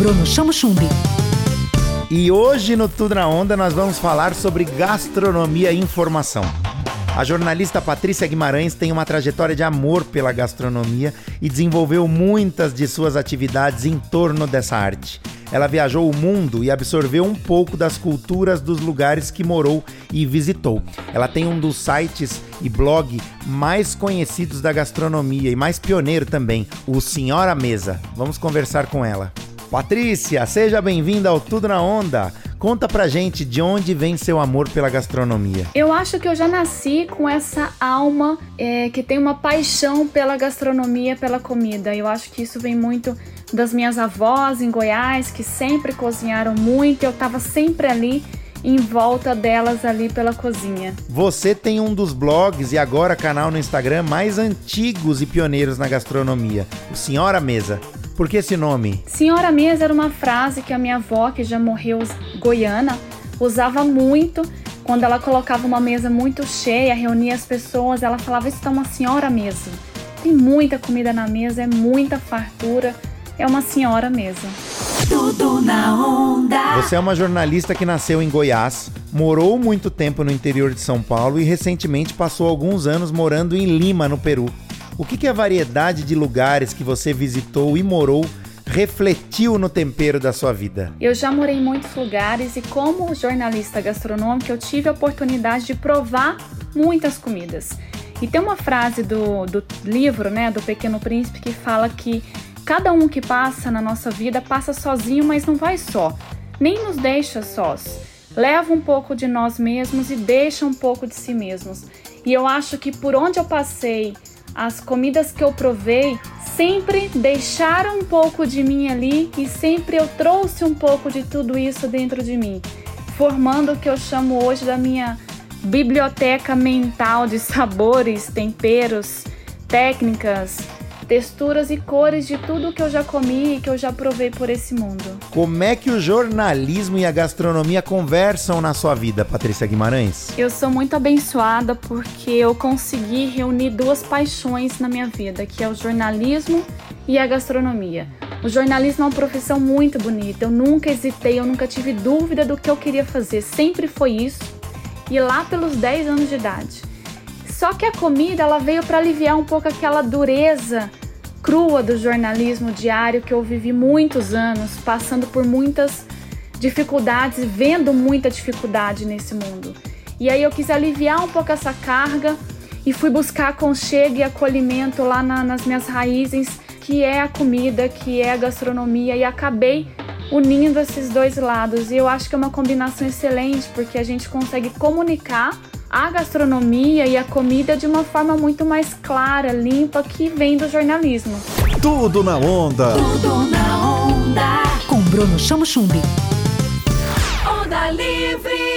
Bruno Chamo Chumbi. E hoje no Tudo na Onda nós vamos falar sobre gastronomia e informação. A jornalista Patrícia Guimarães tem uma trajetória de amor pela gastronomia e desenvolveu muitas de suas atividades em torno dessa arte. Ela viajou o mundo e absorveu um pouco das culturas dos lugares que morou e visitou. Ela tem um dos sites e blog mais conhecidos da gastronomia e mais pioneiro também, o Senhora Mesa. Vamos conversar com ela. Patrícia, seja bem-vinda ao Tudo na Onda. Conta pra gente de onde vem seu amor pela gastronomia. Eu acho que eu já nasci com essa alma é, que tem uma paixão pela gastronomia, pela comida. Eu acho que isso vem muito das minhas avós em Goiás, que sempre cozinharam muito. Eu tava sempre ali em volta delas ali pela cozinha. Você tem um dos blogs e agora canal no Instagram mais antigos e pioneiros na gastronomia, o Senhora Mesa. Por que esse nome? Senhora Mesa era uma frase que a minha avó, que já morreu goiana, usava muito quando ela colocava uma mesa muito cheia, reunia as pessoas, ela falava: Isso é uma senhora mesa. Tem muita comida na mesa, é muita fartura, é uma senhora mesa. Tudo na onda. Você é uma jornalista que nasceu em Goiás, morou muito tempo no interior de São Paulo e recentemente passou alguns anos morando em Lima, no Peru. O que, que a variedade de lugares que você visitou e morou refletiu no tempero da sua vida? Eu já morei em muitos lugares e, como jornalista gastronômica, eu tive a oportunidade de provar muitas comidas. E tem uma frase do, do livro, né, do Pequeno Príncipe, que fala que cada um que passa na nossa vida passa sozinho, mas não vai só. Nem nos deixa sós. Leva um pouco de nós mesmos e deixa um pouco de si mesmos. E eu acho que por onde eu passei, as comidas que eu provei sempre deixaram um pouco de mim ali e sempre eu trouxe um pouco de tudo isso dentro de mim, formando o que eu chamo hoje da minha biblioteca mental de sabores, temperos, técnicas, texturas e cores de tudo que eu já comi e que eu já provei por esse mundo. Como é que o jornalismo e a gastronomia conversam na sua vida, Patrícia Guimarães? Eu sou muito abençoada porque eu consegui reunir duas paixões na minha vida, que é o jornalismo e a gastronomia. O jornalismo é uma profissão muito bonita. Eu nunca hesitei, eu nunca tive dúvida do que eu queria fazer. Sempre foi isso. E lá pelos 10 anos de idade. Só que a comida ela veio para aliviar um pouco aquela dureza crua do jornalismo diário que eu vivi muitos anos, passando por muitas dificuldades, vendo muita dificuldade nesse mundo. E aí eu quis aliviar um pouco essa carga e fui buscar aconchego e acolhimento lá na, nas minhas raízes, que é a comida, que é a gastronomia, e acabei unindo esses dois lados. E eu acho que é uma combinação excelente, porque a gente consegue comunicar a gastronomia e a comida de uma forma muito mais clara, limpa, que vem do jornalismo. Tudo na onda. Tudo na onda. Com Bruno Chamo Chumbi. Onda Livre.